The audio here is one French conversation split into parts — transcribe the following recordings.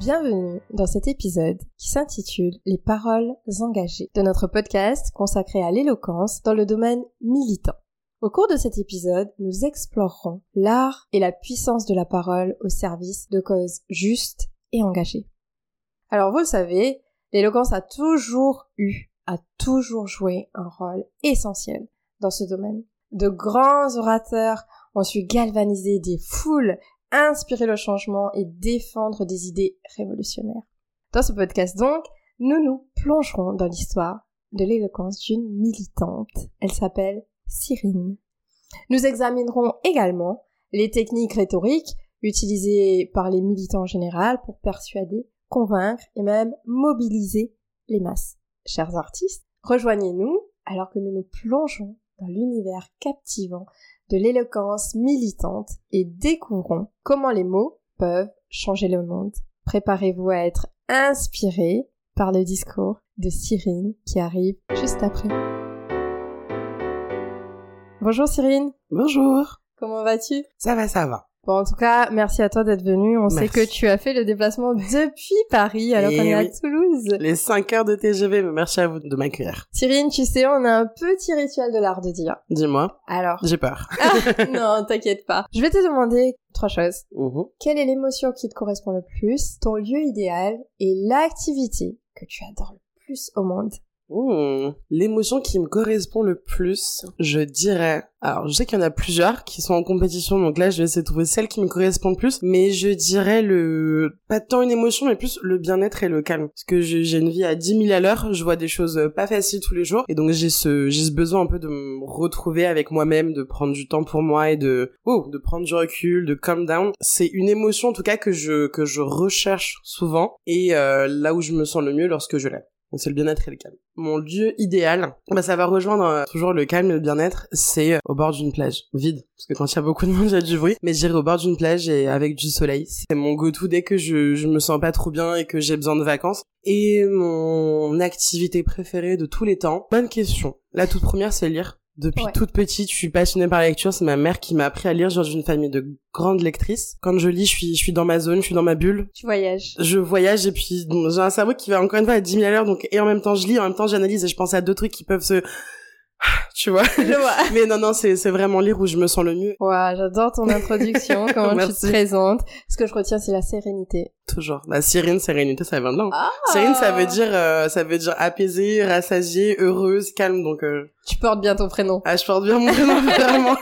Bienvenue dans cet épisode qui s'intitule Les paroles engagées de notre podcast consacré à l'éloquence dans le domaine militant. Au cours de cet épisode, nous explorerons l'art et la puissance de la parole au service de causes justes et engagées. Alors vous le savez, l'éloquence a toujours eu, a toujours joué un rôle essentiel dans ce domaine. De grands orateurs ont su galvaniser des foules, inspirer le changement et défendre des idées révolutionnaires. Dans ce podcast donc, nous nous plongerons dans l'histoire de l'éloquence d'une militante. Elle s'appelle Cyrine. Nous examinerons également les techniques rhétoriques utilisées par les militants en général pour persuader, convaincre et même mobiliser les masses. Chers artistes, rejoignez-nous alors que nous nous plongeons dans l'univers captivant de l'éloquence militante et découvrons comment les mots peuvent changer le monde. Préparez-vous à être inspiré par le discours de Cyrine qui arrive juste après. Bonjour Cyrine. Bonjour. Comment vas-tu? Ça va, ça va. Bon, en tout cas, merci à toi d'être venu. On sait que tu as fait le déplacement depuis Paris alors qu'on est à Toulouse. Les 5 heures de TGV, mais merci à vous de m'accueillir. Cyrine, tu sais, on a un petit rituel de l'art de dire. Dis-moi. Alors. J'ai peur. Ah, non, t'inquiète pas. Je vais te demander trois choses. Mhm. Quelle est l'émotion qui te correspond le plus, ton lieu idéal et l'activité que tu adores le plus au monde? Mmh. L'émotion qui me correspond le plus, je dirais... Alors, je sais qu'il y en a plusieurs qui sont en compétition, donc là, je vais essayer de trouver celle qui me correspond le plus, mais je dirais le... Pas tant une émotion, mais plus le bien-être et le calme. Parce que j'ai une vie à 10 000 à l'heure, je vois des choses pas faciles tous les jours, et donc j'ai ce, j'ai ce besoin un peu de me retrouver avec moi-même, de prendre du temps pour moi et de... Oh, de prendre du recul, de calm down. C'est une émotion, en tout cas, que je, que je recherche souvent, et euh, là où je me sens le mieux lorsque je l'ai. C'est le bien-être et le calme. Mon lieu idéal, bah ça va rejoindre euh, toujours le calme et le bien-être, c'est euh, au bord d'une plage, vide, parce que quand il y a beaucoup de monde, il y a du bruit, mais j'irai au bord d'une plage et avec du soleil. C'est mon go-to dès que je, je me sens pas trop bien et que j'ai besoin de vacances. Et mon activité préférée de tous les temps, bonne question. La toute première, c'est lire. Depuis Ouais. toute petite, je suis passionnée par la lecture. C'est ma mère qui m'a appris à lire. Je viens d'une famille de grandes lectrices. Quand je lis, je suis, je suis dans ma zone, je suis dans ma bulle. Tu voyages. Je voyage et puis bon, j'ai un cerveau qui va encore une fois à 10 000 à l'heure. Donc, et en même temps, je lis, en même temps, j'analyse et je pense à deux trucs qui peuvent se... Tu vois Je vois. Mais non, non, c'est, c'est vraiment lire où je me sens le mieux. J'adore ton introduction, comment tu te présentes. Ce que je retiens, c'est la sérénité. Toujours. La sirène, sérénité, ça vient de là. hein. Ah Sirène, ça veut dire, euh, ça veut dire apaisée, rassasiée, heureuse, calme. Donc, euh, Tu portes bien ton prénom. ah, je porte bien mon prénom, vraiment.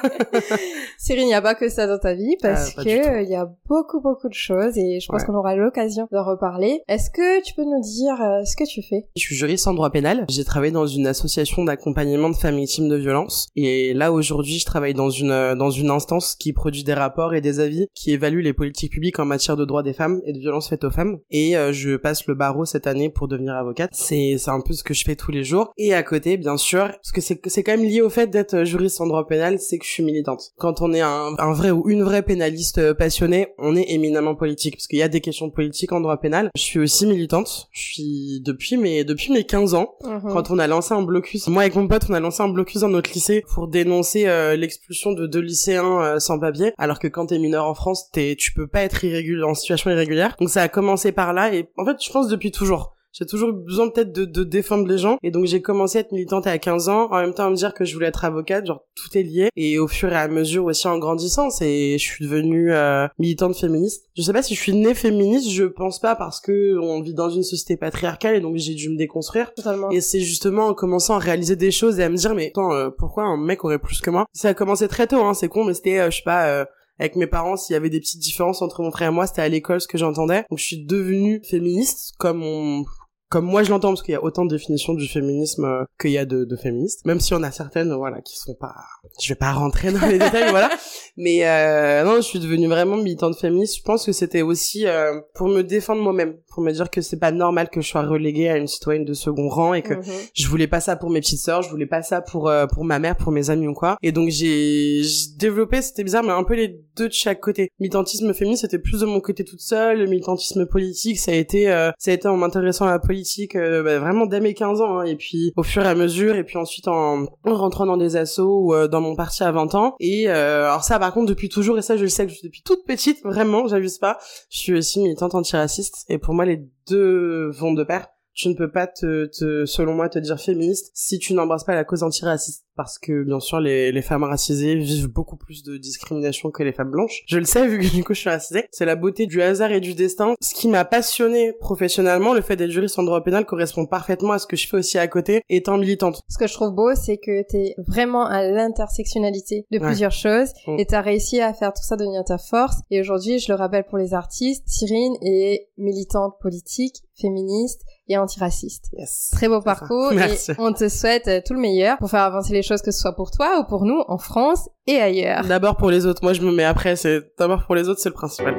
Cyrine, il n'y a pas que ça dans ta vie parce Ah, que il y a beaucoup beaucoup de choses et je pense Ouais. qu'on aura l'occasion d'en reparler. Est-ce que tu peux nous dire euh, ce que tu fais? Je suis juriste en droit pénal. J'ai travaillé dans une association d'accompagnement de femmes victimes de violences. Et là, aujourd'hui, je travaille dans une, euh, dans une instance qui produit des rapports et des avis qui évaluent les politiques publiques en matière de droits des femmes et de violences faites aux femmes. Et euh, je passe le barreau cette année pour devenir avocate. C'est, c'est un peu ce que je fais tous les jours. Et à côté, bien sûr, parce que c'est, c'est quand même lié au fait d'être euh, juriste en droit pénal, c'est que je suis militante. Quand on est un, un vrai ou une vraie pénaliste passionnée, on est éminemment politique. Parce qu'il y a des questions politiques en droit pénal. Je suis aussi militante. Je suis depuis mes, depuis mes 15 ans quand on a lancé un blocus. Moi avec mon pote, on a lancé un blocus dans notre lycée pour dénoncer euh, l'expulsion de deux lycéens euh, sans papier. Alors que quand t'es mineur en France, t'es, tu peux pas être irrégulier en situation irrégulière. Donc ça a commencé par là et en fait, je pense depuis toujours. J'ai toujours eu besoin peut-être de, de défendre les gens. Et donc j'ai commencé à être militante à 15 ans en même temps à me dire que je voulais être avocate genre tout est lié. Et au fur et à mesure aussi en grandissant c'est je suis devenue euh, militante féministe. Je sais pas si je suis née féministe je pense pas parce que on vit dans une société patriarcale et donc j'ai dû me déconstruire. Totalement. et c'est justement en commençant à réaliser des choses et à me dire, mais attends, euh, pourquoi un mec aurait plus que moi? Ça a commencé très tôt, hein, c'est con, mais c'était, euh, je sais pas, euh, avec mes parents, s'il y avait des petites différences entre mon frère et moi, c'était à l'école ce que j'entendais. Donc je suis devenue féministe, comme on... Comme moi je l'entends, parce qu'il y a autant de définitions du féminisme euh, qu'il y a de, de féministes, même si on a certaines, voilà, qui sont pas... Je vais pas rentrer dans les détails, voilà. Mais euh, non, je suis devenue vraiment militante féministe. Je pense que c'était aussi euh, pour me défendre moi-même, pour me dire que c'est pas normal que je sois reléguée à une citoyenne de second rang et que Mhm. je voulais pas ça pour mes petites sœurs, je voulais pas ça pour euh, pour ma mère, pour mes amis ou quoi. Et donc j'ai développé, c'était bizarre, mais un peu les deux de chaque côté. Militantisme féministe, c'était plus de mon côté toute seule. Le militantisme politique, ça a été euh, ça a été en m'intéressant à la politique politique euh, bah, vraiment dès mes 15 ans, hein, et puis au fur et à mesure, et puis ensuite en, rentrant dans des assos ou euh, dans mon parti à 20 ans. Et alors ça, par contre, depuis toujours, et ça je le sais que depuis toute petite, vraiment, j'abuse pas, je suis aussi militante antiraciste, et pour moi les deux vont de pair tu ne peux pas te, te, selon moi, te dire féministe si tu n'embrasses pas la cause antiraciste parce que bien sûr les, les femmes racisées vivent beaucoup plus de discrimination que les femmes blanches. Je le sais vu que du coup je suis racisée. C'est la beauté du hasard et du destin. Ce qui m'a passionné professionnellement, le fait d'être juriste en droit pénal correspond parfaitement à ce que je fais aussi à côté étant militante. Ce que je trouve beau, c'est que t'es vraiment à l'intersectionnalité de plusieurs choses mm. et t'as réussi à faire tout ça devenir ta force. Et aujourd'hui, je le rappelle pour les artistes, Cyrine est militante politique, féministe et antiraciste. Yes. Très beau parcours et on te souhaite tout le meilleur pour faire avancer les choses que ce soit pour toi ou pour nous en France et ailleurs. D'abord pour les autres. Moi, je me mets après. C'est d'abord pour les autres, c'est le principal.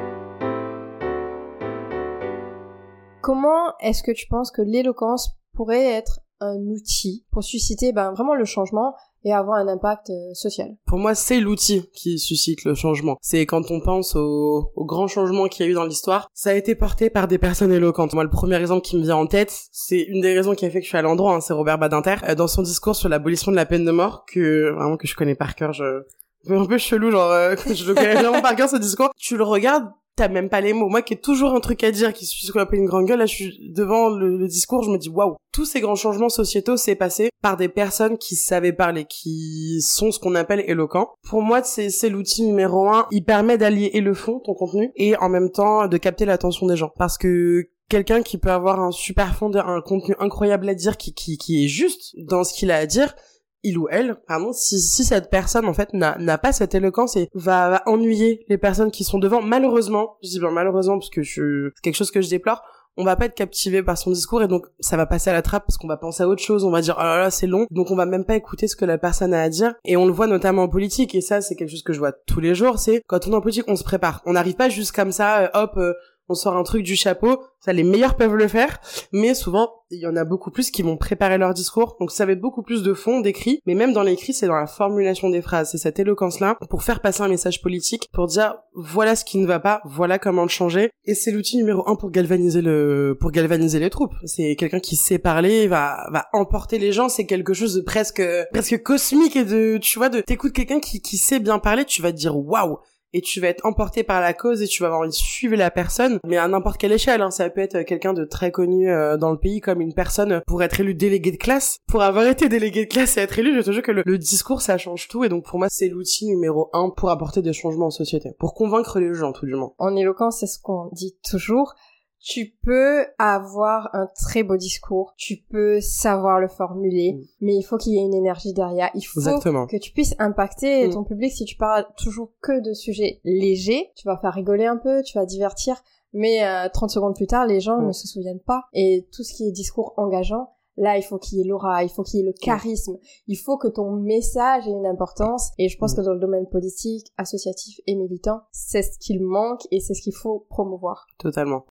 Comment est-ce que tu penses que l'éloquence pourrait être un outil pour susciter ben, vraiment le changement et avoir un impact euh, social. Pour moi, c'est l'outil qui suscite le changement. C'est quand on pense au, au grand changement qu'il y a eu dans l'histoire, ça a été porté par des personnes éloquentes. Moi, le premier exemple qui me vient en tête, c'est une des raisons qui a fait que je suis à l'endroit, hein, c'est Robert Badinter, euh, dans son discours sur l'abolition de la peine de mort, que vraiment que je connais par cœur, je un peu chelou, genre, euh, je le connais vraiment par cœur ce discours. Tu le regardes, t'as même pas les mots. Moi qui ai toujours un truc à dire, qui suis ce qu'on appelle une grande gueule, là je suis devant le, discours, je me dis waouh. Tous ces grands changements sociétaux s'est passé par des personnes qui savaient parler, qui sont ce qu'on appelle éloquents. Pour moi, c'est, l'outil numéro un. Il permet d'allier et le fond, ton contenu, et en même temps de capter l'attention des gens. Parce que quelqu'un qui peut avoir un super fond, un contenu incroyable à dire, qui est juste dans ce qu'il a à dire, il ou elle, pardon, si, si cette personne en fait n'a, pas cette éloquence et va, ennuyer les personnes qui sont devant, malheureusement, je dis bien malheureusement parce que je, c'est quelque chose que je déplore, on va pas être captivé par son discours et donc ça va passer à la trappe parce qu'on va penser à autre chose, on va dire oh là là c'est long, donc on va même pas écouter ce que la personne a à dire et on le voit notamment en politique et ça c'est quelque chose que je vois tous les jours, c'est quand on est en politique on se prépare, on n'arrive pas juste comme ça, euh, hop, euh, on sort un truc du chapeau, ça les meilleurs peuvent le faire, mais souvent il y en a beaucoup plus qui vont préparer leur discours, donc ça va être beaucoup plus de fond, d'écrit, mais même dans l'écrit c'est dans la formulation des phrases, c'est cette éloquence-là pour faire passer un message politique, pour dire voilà ce qui ne va pas, voilà comment le changer, et c'est l'outil numéro un pour galvaniser le, pour galvaniser les troupes. C'est quelqu'un qui sait parler, va, va emporter les gens, c'est quelque chose de presque, presque cosmique et de, tu vois, de t'écoutes quelqu'un qui, sait bien parler, tu vas te dire waouh, et tu vas être emporté par la cause et tu vas avoir envie de suivre la personne, mais à n'importe quelle échelle. Hein. Ça peut être quelqu'un de très connu euh, dans le pays comme une personne pour être élu délégué de classe. Pour avoir été délégué de classe et être élu, je te jure que le, discours, ça change tout. Et donc pour moi, c'est l'outil numéro un pour apporter des changements en société, pour convaincre les gens tout du moins. En éloquence, c'est ce qu'on dit toujours tu peux avoir un très beau discours, tu peux savoir le formuler, mm. mais il faut qu'il y ait une énergie derrière. Il faut que tu puisses impacter mm. ton public. Si tu parles toujours que de sujets légers, tu vas faire rigoler un peu, tu vas divertir, mais 30 euh, secondes plus tard, les gens mm. ne se souviennent pas. Et tout ce qui est discours engageant, là, il faut qu'il y ait l'aura, il faut qu'il y ait le charisme, il faut que ton message ait une importance. Et je pense que dans le domaine politique, associatif et militant, c'est ce qu'il manque et c'est ce qu'il faut promouvoir. Totalement.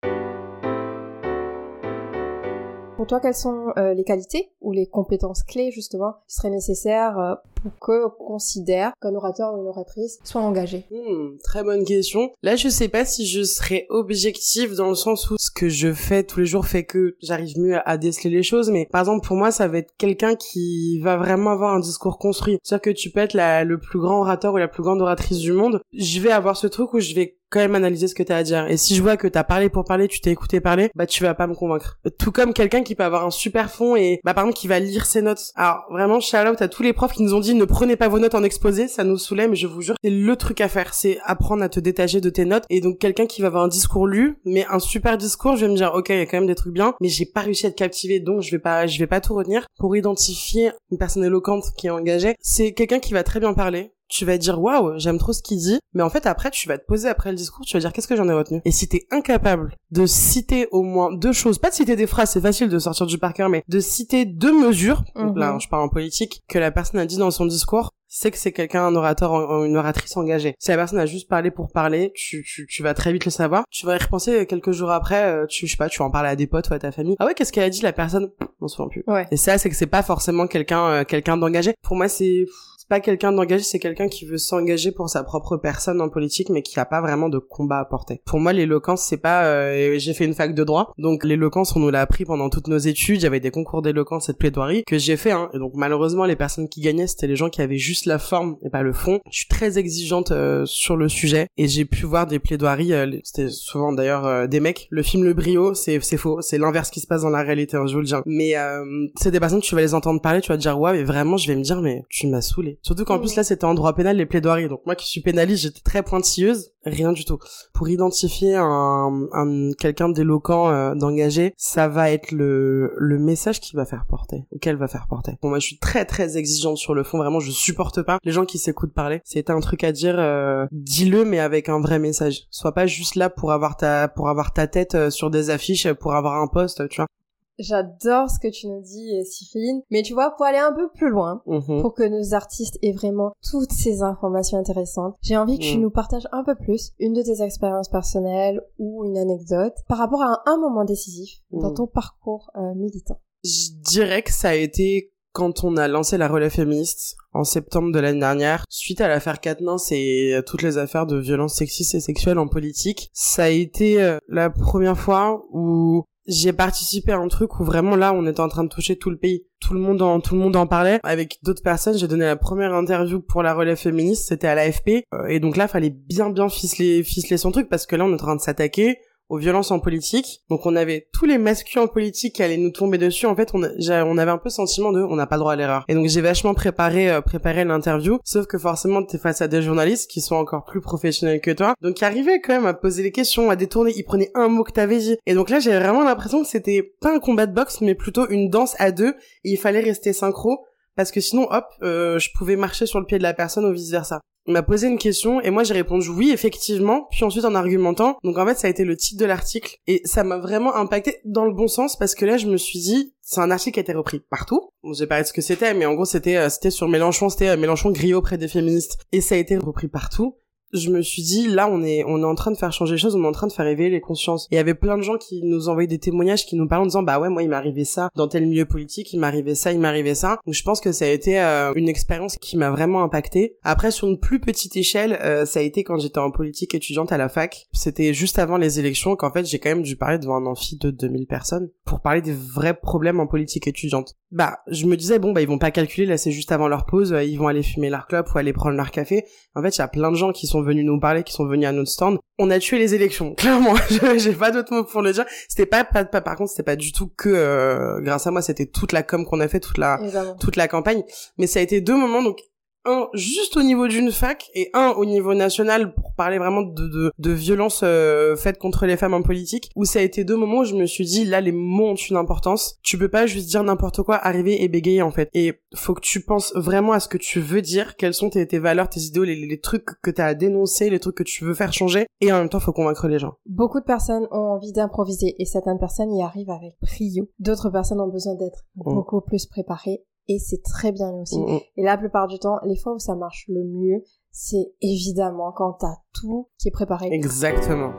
Toi, quelles sont euh, les qualités ou les compétences clés justement qui seraient nécessaires euh, pour qu'on considère qu'un orateur ou une oratrice soit engagé hmm, Très bonne question. Là, je sais pas si je serais objective dans le sens où ce que je fais tous les jours fait que j'arrive mieux à, déceler les choses. Mais par exemple, pour moi, ça va être quelqu'un qui va vraiment avoir un discours construit. C'est-à-dire que tu peux être la, le plus grand orateur ou la plus grande oratrice du monde. Je vais avoir ce truc où je vais quand même analyser ce que t'as à dire. Et si je vois que t'as parlé pour parler, tu t'es écouté parler, bah tu vas pas me convaincre. Tout comme quelqu'un qui peut avoir un super fond et bah par exemple qui va lire ses notes. Alors vraiment shout out à tous les profs qui nous ont dit ne prenez pas vos notes en exposé, ça nous saoulait mais je vous jure c'est le truc à faire, c'est apprendre à te détacher de tes notes. Et donc quelqu'un qui va avoir un discours lu mais un super discours, je vais me dire OK, il y a quand même des trucs bien mais j'ai pas réussi à être captivé donc je vais pas je vais pas tout retenir. Pour identifier une personne éloquente qui est engagée. C'est quelqu'un qui va très bien parler, tu vas dire waouh, j'aime trop ce qu'il dit, mais en fait après tu vas te poser après le discours, tu vas dire qu'est-ce que j'en ai retenu? Et si t'es incapable de citer au moins deux choses, pas de citer des phrases, c'est facile de sortir du parker, mais de citer deux mesures, là mhm. je parle en politique, que la personne a dit dans son discours, c'est que c'est quelqu'un, un orateur, une oratrice engagée. Si la personne a juste parlé pour parler, tu, tu, tu vas très vite le savoir. Tu vas y repenser quelques jours après, euh, tu, je sais pas, tu vas en parler à des potes ou à ta famille. Ah ouais, qu'est-ce qu'elle a dit la personne? On se souvient plus. Ouais. Et ça, c'est que c'est pas forcément quelqu'un, euh, quelqu'un d'engagé. Pour moi, c'est pas quelqu'un d'engagé, c'est quelqu'un qui veut s'engager pour sa propre personne en politique, mais qui a pas vraiment de combat à porter. Pour moi, l'éloquence, c'est pas. Euh, j'ai fait une fac de droit, donc l'éloquence, on nous l'a appris pendant toutes nos études. Il y avait des concours d'éloquence et de plaidoirie que j'ai fait. Hein. Et donc malheureusement, les personnes qui gagnaient, c'était les gens qui avaient juste la forme et pas le fond. Je suis très exigeante euh, sur le sujet et j'ai pu voir des plaidoiries. Euh, c'était souvent d'ailleurs des mecs. Le film Le Brio, c'est faux. C'est l'inverse qui se passe dans la réalité. Hein, je vous le dis. Mais c'est des personnes tu vas les entendre parler, tu vas te dire ouais, mais vraiment, je vais me dire mais tu m'as saoulé. Surtout qu'en plus là, c'était en droit pénal les plaidoiries. Donc moi qui suis pénaliste, j'étais très pointilleuse. Rien du tout. Pour identifier un, un quelqu'un d'éloquent, euh, d'engagé, ça va être le le message qui va faire porter ou qu'elle va faire porter. Bon moi je suis très très exigeante sur le fond. Vraiment, je supporte pas les gens qui s'écoutent parler. C'est un truc à dire. Euh, dis-le mais avec un vrai message. Sois pas juste là pour avoir ta pour avoir ta tête euh, sur des affiches, pour avoir un poste, tu vois. J'adore ce que tu nous dis, Sifine. Mais tu vois, pour aller un peu plus loin, mhm. pour que nos artistes aient vraiment toutes ces informations intéressantes, j'ai envie que tu mhm. nous partages un peu plus une de tes expériences personnelles ou une anecdote par rapport à un, moment décisif dans mhm. ton parcours euh, militant. Je dirais que ça a été quand on a lancé la relève féministe en septembre de l'année dernière, suite à l'affaire Katniss et toutes les affaires de violences sexistes et sexuelles en politique, ça a été euh, la première fois où j'ai participé à un truc où vraiment là on était en train de toucher tout le pays. Tout le monde en tout le monde en parlait. Avec d'autres personnes j'ai donné la première interview pour la relève féministe. C'était à l'AFP. Euh, et donc là fallait bien bien ficeler ficeler son truc parce que là on est en train de s'attaquer aux violences en politique. Donc on avait tous les masculins en politique qui allaient nous tomber dessus. En fait, on, avait un peu sentiment de on n'a pas le droit à l'erreur. Et donc j'ai vachement préparé euh, préparé l'interview. Sauf que forcément t'es face à des journalistes qui sont encore plus professionnels que toi. Donc ils arrivaient quand même à poser les questions, à détourner. Ils prenaient un mot que t'avais dit. Et donc là j'avais vraiment l'impression que c'était pas un combat de boxe, mais plutôt une danse à deux. Et il fallait rester synchro parce que sinon hop euh, je pouvais marcher sur le pied de la personne ou vice versa m'a posé une question et moi j'ai répondu oui effectivement puis ensuite en argumentant. Donc en fait ça a été le titre de l'article et ça m'a vraiment impacté dans le bon sens parce que là je me suis dit c'est un article qui a été repris partout. Bon, j'ai parlé de ce que c'était mais en gros c'était euh, c'était sur Mélenchon c'était euh, Mélenchon grillé auprès des féministes et ça a été repris partout je me suis dit là on est on est en train de faire changer les choses on est en train de faire éveiller les consciences. Il y avait plein de gens qui nous envoyaient des témoignages qui nous parlaient en disant bah ouais moi il arrivé ça dans tel milieu politique il arrivé ça il arrivé ça. Donc je pense que ça a été euh, une expérience qui m'a vraiment impacté après sur une plus petite échelle euh, ça a été quand j'étais en politique étudiante à la fac. C'était juste avant les élections qu'en fait j'ai quand même dû parler devant un amphi de 2000 personnes pour parler des vrais problèmes en politique étudiante. Bah je me disais bon bah ils vont pas calculer là c'est juste avant leur pause ils vont aller fumer leur clope ou aller prendre leur café. En fait il y a plein de gens qui sont venus nous parler qui sont venus à notre stand on a tué les élections clairement. J'ai pas d'autres mots pour le dire. C'était pas, pas, par contre c'était pas du tout que euh, grâce à moi c'était toute la com qu'on a fait toute la toute la campagne. Mais ça a été deux moments donc un juste au niveau d'une fac et un au niveau national pour parler vraiment de, de, de violences euh, faites contre les femmes en politique où ça a été deux moments où je me suis dit là les mots ont une importance. Tu peux pas juste dire n'importe quoi arriver et bégayer en fait. Et faut que tu penses vraiment à ce que tu veux dire quelles sont tes, tes valeurs tes idéaux les, les trucs que t'as à dénoncer les trucs que tu veux faire changer. Et en même temps faut convaincre les gens. Beaucoup de personnes ont envie d'improviser et certaines personnes y arrivent avec brio. D'autres personnes ont besoin d'être mm. beaucoup plus préparées et c'est très bien aussi. Mm, mm. Et la plupart du temps, les fois où ça marche le mieux, c'est évidemment quand t'as tout qui est préparé. Exactement.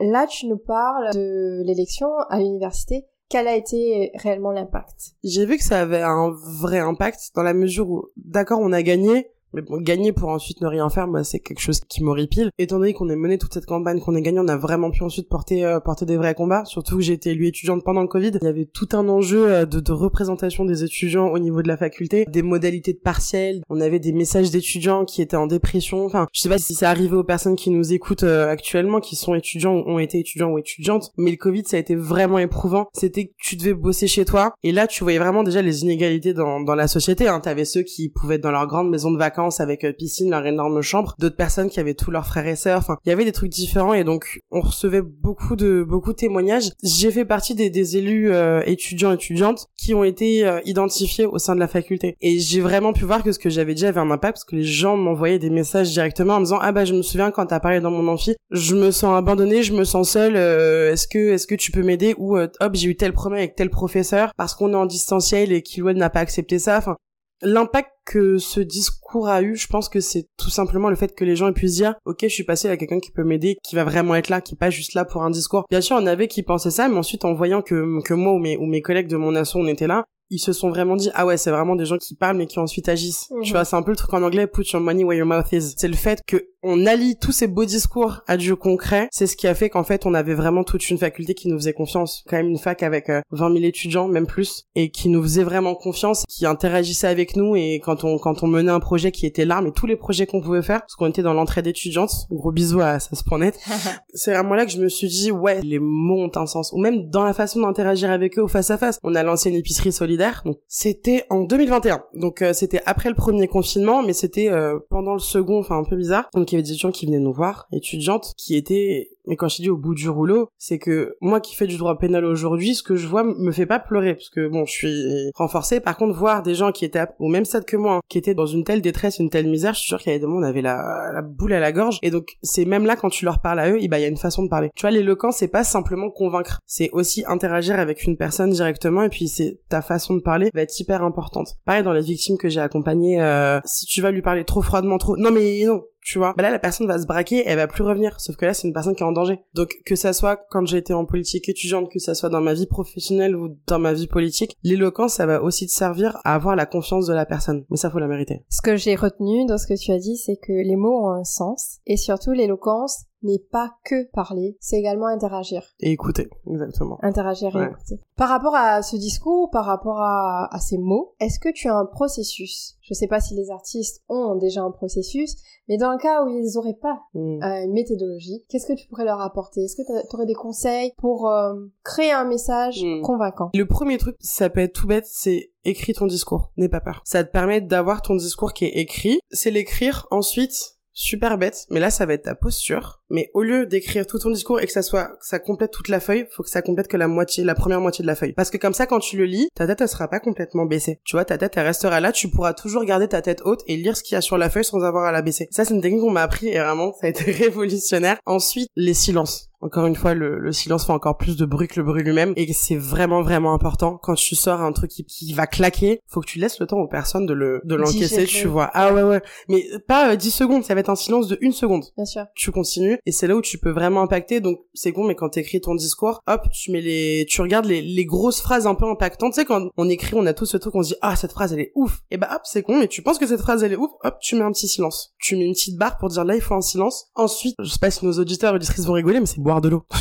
Là, tu nous parles de l'élection à l'université. Quel a été réellement l'impact? J'ai vu que ça avait un vrai impact dans la mesure où, d'accord, on a gagné, mais bon, gagner pour ensuite ne rien faire, moi, c'est quelque chose qui m'horripile. Étant donné qu'on ait mené toute cette campagne, qu'on ait gagné, on a vraiment pu ensuite porter, euh, porter des vrais combats. Surtout que j'ai été élue étudiante pendant le Covid. Il y avait tout un enjeu euh, de, de, représentation des étudiants au niveau de la faculté, des modalités de partiel. On avait des messages d'étudiants qui étaient en dépression. Enfin, je sais pas si c'est arrivé aux personnes qui nous écoutent euh, actuellement, qui sont étudiants ou ont été étudiants ou étudiantes. Mais le Covid, ça a été vraiment éprouvant. C'était que tu devais bosser chez toi. Et là, tu voyais vraiment déjà les inégalités dans, dans la société. Hein. T'avais ceux qui pouvaient être dans leur grande maison de vacances avec euh, piscine, leur énorme chambre, d'autres personnes qui avaient tous leurs frères et sœurs. Enfin, il y avait des trucs différents et donc on recevait beaucoup de beaucoup de témoignages. J'ai fait partie des, des élus euh, étudiants étudiantes qui ont été euh, identifiés au sein de la faculté et j'ai vraiment pu voir que ce que j'avais dit avait un impact parce que les gens m'envoyaient des messages directement en me disant ah bah je me souviens quand t'as parlé dans mon amphi, je me sens abandonnée, je me sens seule. est-ce que est-ce que tu peux m'aider? Ou hop j'ai eu tel problème avec tel professeur parce qu'on est en distanciel et Kilouane n'a pas accepté ça. Enfin l'impact que ce discours a eu, je pense que c'est tout simplement le fait que les gens puissent dire OK, je suis passé à quelqu'un qui peut m'aider, qui va vraiment être là, qui est pas juste là pour un discours. Bien sûr, on avait qui pensaient ça, mais ensuite en voyant que que moi ou mes ou mes collègues de mon asso on était là, ils se sont vraiment dit ah ouais c'est vraiment des gens qui parlent mais qui ensuite agissent Mhm. tu vois c'est un peu le truc en anglais put your money where your mouth is c'est le fait que on allie tous ces beaux discours à du concret c'est ce qui a fait qu'en fait on avait vraiment toute une faculté qui nous faisait confiance. Quand même une fac avec euh, 20 000 étudiants même plus et qui nous faisait vraiment confiance qui interagissait avec nous et quand on quand on menait un projet qui était larme et tous les projets qu'on pouvait faire parce qu'on était dans l'entraide étudiante gros bisous à ça.net c'est vraiment là que je me suis dit ouais les mots ont un sens. Ou même dans la façon d'interagir avec eux au face à face. On a lancé une épicerie solidaire. Donc c'était en 2021 donc euh, c'était après le premier confinement mais c'était euh, pendant le second enfin un peu bizarre. Donc il y avait des étudiants qui venaient nous voir étudiantes qui étaient mais quand je dis au bout du rouleau, c'est que moi qui fais du droit pénal aujourd'hui, ce que je vois me fait pas pleurer, parce que bon, je suis renforcée. Par contre, voir des gens qui étaient au même stade que moi, qui étaient dans une telle détresse, une telle misère, je suis sûre qu'il y avait des où on avait la, boule à la gorge. Et donc, c'est même là quand tu leur parles à eux, il bah, il y a une façon de parler. Tu vois, l'éloquence, c'est pas simplement convaincre, c'est aussi interagir avec une personne directement, et puis c'est ta façon de parler va être hyper importante. Pareil dans les victimes que j'ai accompagnées, euh, si tu vas lui parler trop froidement, trop, non mais non, tu vois. Bah là, la personne va se braquer, elle va plus revenir. Sauf que là, c'est une personne qui est en danger. Donc, que ça soit quand j'ai été en politique étudiante, que ça soit dans ma vie professionnelle ou dans ma vie politique, l'éloquence, ça va aussi te servir à avoir la confiance de la personne. Mais ça, faut la mériter. Ce que j'ai retenu dans ce que tu as dit, c'est que les mots ont un sens et surtout l'éloquence n'est pas que parler, c'est également interagir. Et écouter, exactement. Interagir et Ouais. écouter. Par rapport à ce discours, par rapport à, à ces mots, est-ce que tu as un processus? Je sais pas si les artistes ont déjà un processus, mais dans le cas où ils auraient pas Mm. euh, une méthodologie, qu'est-ce que tu pourrais leur apporter? Est-ce que tu aurais des conseils pour euh, créer un message Mm. convaincant? Le premier truc, ça peut être tout bête, c'est écris ton discours. N'aie pas peur. Ça te permet d'avoir ton discours qui est écrit. C'est l'écrire ensuite. Super bête, mais là ça va être ta posture. Mais au lieu d'écrire tout ton discours et que ça soit, que ça complète toute la feuille, faut que ça complète que la moitié, la première moitié de la feuille. Parce que comme ça, quand tu le lis, ta tête elle sera pas complètement baissée. Tu vois, ta tête elle restera là, tu pourras toujours garder ta tête haute et lire ce qu'il y a sur la feuille sans avoir à la baisser. Ça c'est une technique qu'on m'a appris et vraiment ça a été révolutionnaire. Ensuite, les silences. Encore une fois, le, le silence fait encore plus de bruit que le bruit lui-même et c'est vraiment vraiment important quand tu sors un truc qui, qui va claquer, faut que tu laisses le temps aux personnes de le de l'encaisser, tu vois. Ah ouais ouais, mais pas euh, 10 secondes, ça va être un silence de une seconde Bien sûr. tu continues et c'est là où tu peux vraiment impacter. Donc c'est con mais quand t'écris ton discours hop tu mets les tu regardes les, grosses phrases un peu impactantes. Tu sais quand on écrit on a tous ce truc on se dit ah cette phrase elle est ouf. Et bah hop c'est con mais tu penses que cette phrase elle est ouf hop tu mets un petit silence. Tu mets une petite barre pour dire là il faut un silence. Ensuite je sais pas si nos auditeurs et auditrices vont rigoler mais c'est boire de l'eau.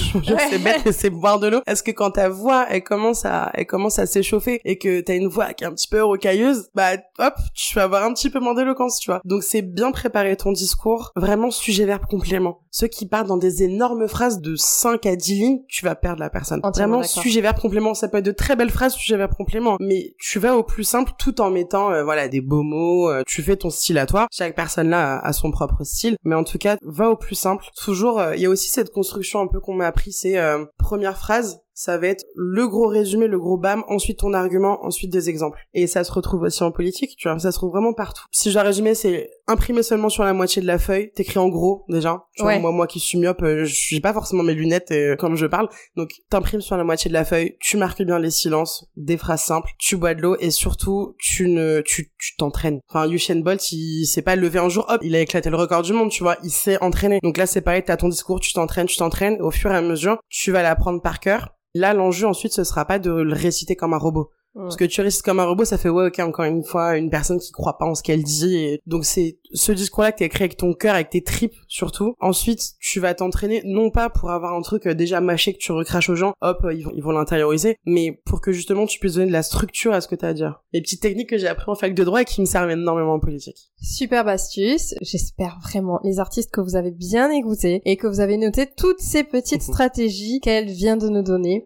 C'est bête mais c'est boire de l'eau. Est-ce que quand ta voix elle commence à elle commence à s'échauffer et que t'as une voix qui est un petit peu rocailleuse bah hop tu vas avoir un petit peu moins d'éloquence tu vois. Donc c'est bien préparer ton discours vraiment sujet verbe complément ceux qui partent dans des énormes phrases de 5 à 10 lignes tu vas perdre la personne. Entièrement vraiment sujet verbe complément. Ça peut être de très belles phrases sujet verbe complément. Mais tu vas au plus simple tout en mettant euh, voilà des beaux mots euh, tu fais ton style à toi. Chaque personne là a, a son propre style. Mais en tout cas va au plus simple. Toujours euh, il y a aussi cette construction un peu qu'on m'a appris c'est première phrase ça va être le gros résumé, le gros bam, ensuite ton argument, ensuite des exemples. Et ça se retrouve aussi en politique, tu vois, ça se trouve vraiment partout. Si je dois résumer, c'est imprimer seulement sur la moitié de la feuille, t'écris en gros déjà. Tu vois, moi, moi qui suis myope, euh, je suis pas forcément mes lunettes euh, comme je parle. Donc t'imprimes sur la moitié de la feuille, tu marques bien les silences, des phrases simples, tu bois de l'eau et surtout tu ne tu tu t'entraînes. Enfin Usain Bolt, il s'est pas levé un jour, hop, il a éclaté le record du monde, tu vois, il s'est entraîné. Donc là c'est pareil, t'as ton discours, tu t'entraînes, tu t'entraînes, au fur et à mesure, tu vas l'apprendre par cœur. Là, l'enjeu ensuite, ce sera pas de le réciter comme un robot. Parce que tu récites comme un robot, ça fait ouais, ok, encore une fois, une personne qui croit pas en ce qu'elle dit. Et donc c'est ce discours-là que t'as écrit avec ton cœur, avec tes tripes surtout. Ensuite, tu vas t'entraîner non pas pour avoir un truc euh, déjà mâché que tu recraches aux gens, hop, euh, ils vont ils vont l'intérioriser, mais pour que justement tu puisses donner de la structure à ce que t'as à dire. Les petites techniques que j'ai appris en fac de droit et qui me servent énormément en politique. Superbe astuce. J'espère vraiment, les artistes, que vous avez bien écouté et que vous avez noté toutes ces petites stratégies qu'elle vient de nous donner.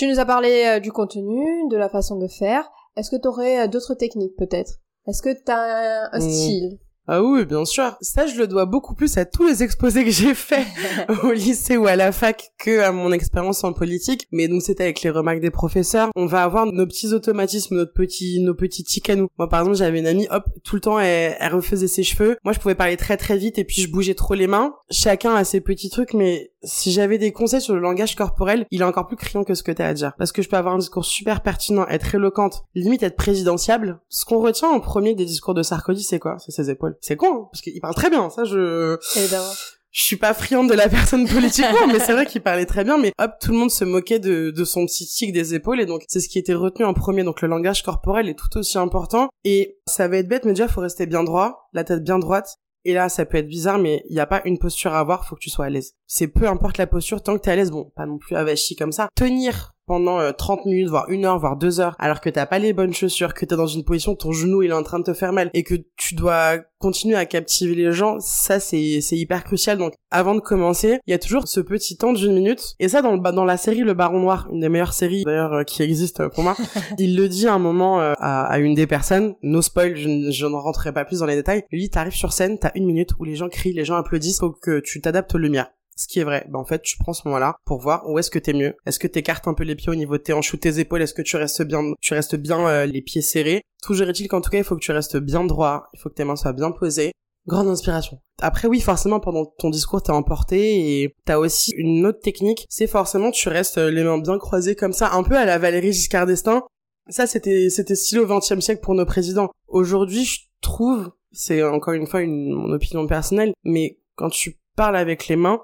Tu nous as parlé euh, du contenu, de la façon de faire. Est-ce que tu aurais d'autres techniques peut-être? Est-ce que tu as un, Mhm. style? Ah oui, bien sûr. Ça, je le dois beaucoup plus à tous les exposés que j'ai faits au lycée ou à la fac que à mon expérience en politique. Mais donc c'était avec les remarques des professeurs. On va avoir nos petits automatismes, notre petit, nos petits tics à nous. Moi, par exemple, j'avais une amie, hop, tout le temps, elle, elle refaisait ses cheveux. Moi, je pouvais parler très très vite et puis je bougeais trop les mains. Chacun a ses petits trucs, mais si j'avais des conseils sur le langage corporel, il est encore plus criant que ce que t'as à dire. Parce que je peux avoir un discours super pertinent, être éloquente, limite être présidentiable. Ce qu'on retient en premier des discours de Sarkozy, c'est quoi? C'est ses épaules. C'est con, hein, parce qu'il parle très bien, ça je... Évidemment. je suis pas friande de la personne politiquement, mais c'est vrai qu'il parlait très bien, mais hop, tout le monde se moquait de, de son petit tic des épaules, et donc c'est ce qui était retenu en premier, donc le langage corporel est tout aussi important, et ça va être bête, mais déjà, faut rester bien droit, la tête bien droite, et là, ça peut être bizarre, mais il n'y a pas une posture à avoir, faut que tu sois à l'aise. C'est peu importe la posture, tant que t'es à l'aise, bon, pas non plus avachi comme ça. Tenir pendant 30 euh, minutes, voire une heure, voire deux heures, alors que t'as pas les bonnes chaussures, que t'es dans une position, ton genou il est en train de te faire mal, et que tu dois continuer à captiver les gens, ça c'est c'est hyper crucial. Donc avant de commencer, il y a toujours ce petit temps d'une minute, et ça dans le dans la série Le Baron Noir, une des meilleures séries d'ailleurs euh, qui existe pour moi, il le dit à un moment euh, à, à, une des personnes, no spoil, je, je ne rentrerai pas plus dans les détails. Lui, t'arrives sur scène, t'as une minute où les gens crient, les gens applaudissent, faut que tu t'adaptes aux lumières ce qui est vrai. Ben, en fait, tu prends ce moment-là pour voir où est-ce que t'es mieux. Est-ce que t'écartes un peu les pieds au niveau de tes hanches ou tes épaules? Est-ce que tu restes bien, tu restes bien euh, les pieds serrés? Toujours est-il qu'en tout cas, il faut que tu restes bien droit. Il faut que tes mains soient bien posées. Grande inspiration. Après, oui, forcément, pendant ton discours, t'es emporté et t'as aussi une autre technique. C'est forcément, tu restes euh, les mains bien croisées comme ça, un peu à la Valérie Giscard d'Estaing. Ça, c'était, c'était stylé au XXe siècle pour nos présidents. Aujourd'hui, je trouve, c'est encore une fois une, mon opinion personnelle, mais quand tu parles avec les mains,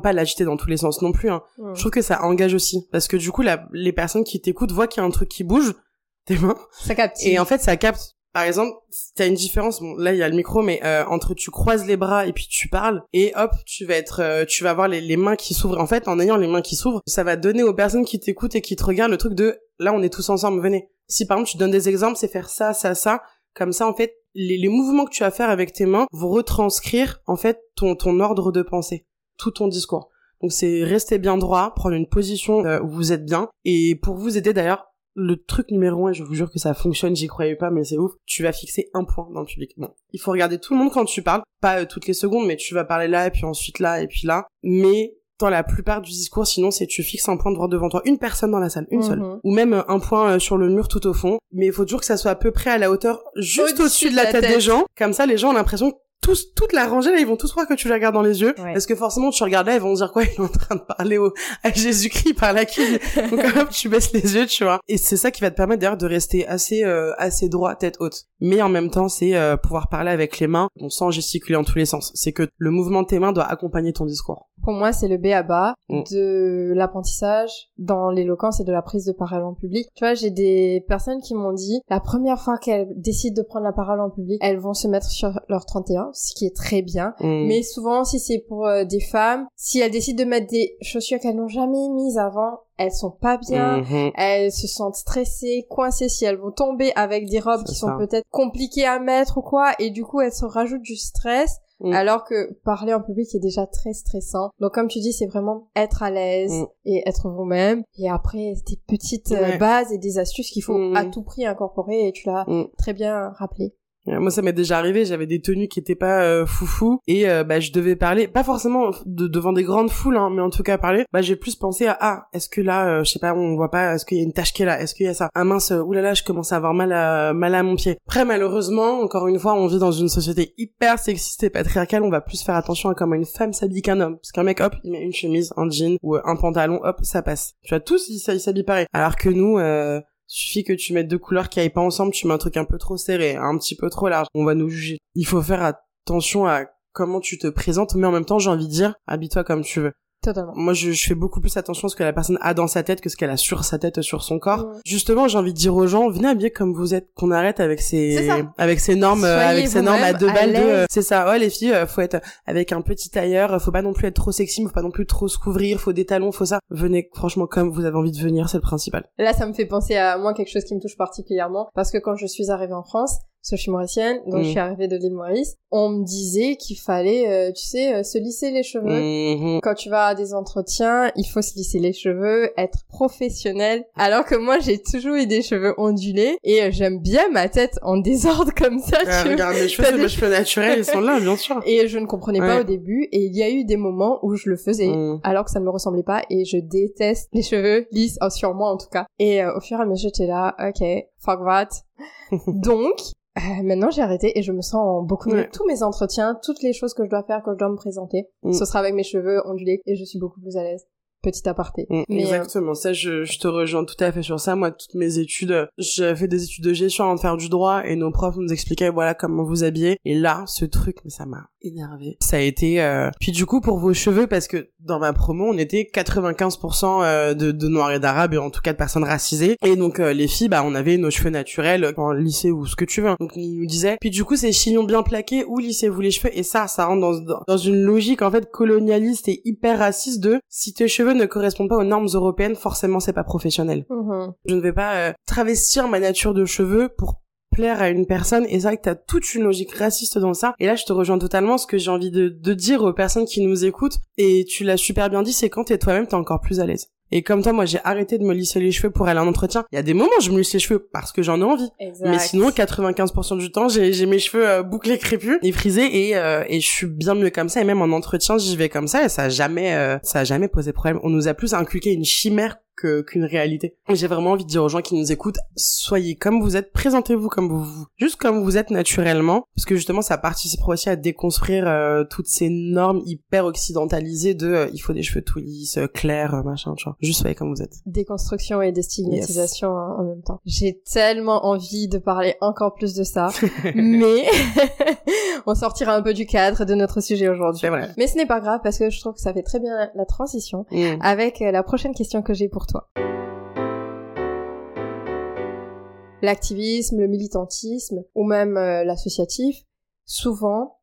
pas l'agiter dans tous les sens non plus. Hein. Je trouve que ça engage aussi parce que du coup, la, les personnes qui t'écoutent voient qu'il y a un truc qui bouge, tes mains. Ça capte. Et en fait, ça capte. Par exemple, t'as une différence. Bon, là, il y a le micro, mais euh, entre tu croises les bras et puis tu parles, et hop, tu vas être, euh, tu vas avoir les, les mains qui s'ouvrent. En fait, en ayant les mains qui s'ouvrent, ça va donner aux personnes qui t'écoutent et qui te regardent le truc de là, on est tous ensemble, venez. Si par exemple tu donnes des exemples, c'est faire ça, ça, ça. Comme ça, en fait, les, les mouvements que tu vas faire avec tes mains vont retranscrire en fait ton ton ordre de pensée, tout ton discours. Donc c'est rester bien droit, prendre une position euh, où vous êtes bien. Et pour vous aider d'ailleurs, le truc numéro un, je vous jure que ça fonctionne, j'y croyais pas, mais c'est ouf, tu vas fixer un point dans le public. Bon, il faut regarder tout le monde quand tu parles, pas euh, toutes les secondes, mais tu vas parler là, et puis ensuite là, et puis là. Mais dans la plupart du discours, sinon, c'est tu fixes un point droit devant toi, une personne dans la salle, une seule, mhm. ou même euh, un point sur le mur tout au fond. Mais il faut toujours que ça soit à peu près à la hauteur, juste au-dessus de la, tête, des gens. Comme ça, les gens ont l'impression tous, toute la rangée là, ils vont tous croire que tu les regardes dans les yeux, parce que forcément tu regardes là, ils vont dire quoi, il est en train de parler au, à Jésus-Christ par la qui, donc quand même tu baisses les yeux, tu vois. Et c'est ça qui va te permettre d'ailleurs de rester assez, euh, assez droit, tête haute. Mais en même temps, c'est euh, pouvoir parler avec les mains, bon, sans gesticuler en tous les sens. C'est que le mouvement de tes mains doit accompagner ton discours. Pour moi, c'est le B à bas mm. de l'apprentissage dans l'éloquence et de la prise de parole en public. Tu vois, j'ai des personnes qui m'ont dit, la première fois qu'elles décident de prendre la parole en public, elles vont se mettre sur leur 31, ce qui est très bien. Mm. Mais souvent, si c'est pour euh, des femmes, si elles décident de mettre des chaussures qu'elles n'ont jamais mises avant, elles sont pas bien, mm-hmm. elles se sentent stressées, coincées si elles vont tomber avec des robes qui sont peut-être compliquées à mettre ou quoi, et du coup elles se rajoutent du stress Mm. Alors que parler en public est déjà très stressant. Donc comme tu dis, c'est vraiment être à l'aise mm. et être vous-même. Et après, des petites euh, bases et des astuces qu'il faut à tout prix incorporer et tu l'as très bien rappelé. Moi, ça m'est déjà arrivé, j'avais des tenues qui étaient pas euh, foufou et euh, bah je devais parler, pas forcément devant des grandes foules, hein, mais en tout cas parler. Bah j'ai plus pensé à ah, est-ce que là, euh, je sais pas, on voit pas, est-ce qu'il y a une tache qui est là, est-ce qu'il y a ça, ah mince, oulala, je commence à avoir mal à mal à mon pied. Après malheureusement, encore une fois, on vit dans une société hyper sexiste et patriarcale, on va plus faire attention à comment une femme s'habille qu'un homme, parce qu'un mec hop, il met une chemise, un jean ou un pantalon, hop, ça passe. Tu vois tous ils s'habillent pareil, alors que nous. Suffit que tu mettes deux couleurs qui aillent pas ensemble, tu mets un truc un peu trop serré, un petit peu trop large. On va nous juger. Il faut faire attention à comment tu te présentes, mais en même temps, j'ai envie de dire, habille-toi comme tu veux. Moi, je, je, fais beaucoup plus attention à ce que la personne a dans sa tête que ce qu'elle a sur sa tête, sur son corps. Justement, j'ai envie de dire aux gens, venez habiller comme vous êtes, qu'on arrête avec ces, avec ces normes, euh, avec ces normes à deux balles de, c'est ça. Ouais, les filles, euh, faut être avec un petit tailleur, faut pas non plus être trop sexy, faut pas non plus trop se couvrir, faut des talons, faut ça. Venez, franchement, comme vous avez envie de venir, c'est le principal. Là, ça me fait penser à moi quelque chose qui me touche particulièrement, parce que quand je suis arrivée en France, parce que je suis mauricienne, donc je suis arrivée de l'île Maurice, on me disait qu'il fallait, euh, tu sais, euh, se lisser les cheveux. Mm-hmm. Quand tu vas à des entretiens, il faut se lisser les cheveux, être professionnel. Alors que moi, j'ai toujours eu des cheveux ondulés et euh, j'aime bien ma tête en désordre comme ça. Ah, regarde, mes cheveux, c'est mes cheveux naturels, ils sont là, bien sûr. Et je ne comprenais pas au début et il y a eu des moments où je le faisais mm. alors que ça ne me ressemblait pas et je déteste les cheveux lisses, sur moi en tout cas. Et au fur et à mesure, j'étais là, ok, fuck. Donc, euh, maintenant, j'ai arrêté et je me sens beaucoup mieux. Tous mes entretiens, toutes les choses que je dois faire, que je dois me présenter, mm. ce sera avec mes cheveux ondulés et je suis beaucoup plus à l'aise. Petit aparté. Mm, Mais, euh, Exactement, ça je, je te rejoins tout à fait sur ça. Moi, toutes mes études, j'avais fait des études de gestion avant de faire du droit et nos profs nous expliquaient voilà comment vous habiller. Et là, ce truc, mais ça m'a énervé. Ça a été... euh, Puis du coup, pour vos cheveux, parce que dans ma promo, on était 95% euh, de, de noirs et d'arabes, et en tout cas de personnes racisées. Et donc euh, les filles, bah on avait nos cheveux naturels en lycée ou ce que tu veux. Donc ils nous disaient. Puis du coup, c'est chignon bien plaqué ou lissez-vous les cheveux? Et ça, ça rentre dans, dans, dans une logique en fait colonialiste et hyper raciste de si tes cheveux ne correspondent pas aux normes européennes, forcément c'est pas professionnel. mhm. Je ne vais pas euh, travestir ma nature de cheveux pour plaire à une personne et c'est vrai que t'as toute une logique raciste dans ça et là je te rejoins totalement ce que j'ai envie de, de dire aux personnes qui nous écoutent et tu l'as super bien dit c'est quand t'es toi-même t'es encore plus à l'aise et comme toi moi j'ai arrêté de me lisser les cheveux pour aller en entretien. Il y a des moments où je me lisse les cheveux parce que j'en ai envie. Exact. mais sinon 95% du temps j'ai j'ai mes cheveux euh, bouclés crépus et frisés et euh, et je suis bien mieux comme ça. Et même en entretien j'y vais comme ça et ça a jamais euh, ça a jamais posé problème. On nous a plus inculqué une chimère que qu'une réalité j'ai vraiment envie de dire aux gens qui nous écoutent soyez comme vous êtes présentez-vous comme vous juste comme vous êtes naturellement parce que justement ça participera aussi à déconstruire euh, toutes ces normes hyper occidentalisées de euh, il faut des cheveux tout lisses euh, clairs machin tu vois juste soyez comme vous êtes Déconstruction et déstigmatisation en en même temps. J'ai tellement envie de parler encore plus de ça, mais on sortira un peu du cadre de notre sujet aujourd'hui. Mais ce n'est pas grave parce que je trouve que ça fait très bien la- transition Mm. avec la prochaine question que j'ai pour toi. L'activisme, le militantisme ou même euh, l'associatif, souvent,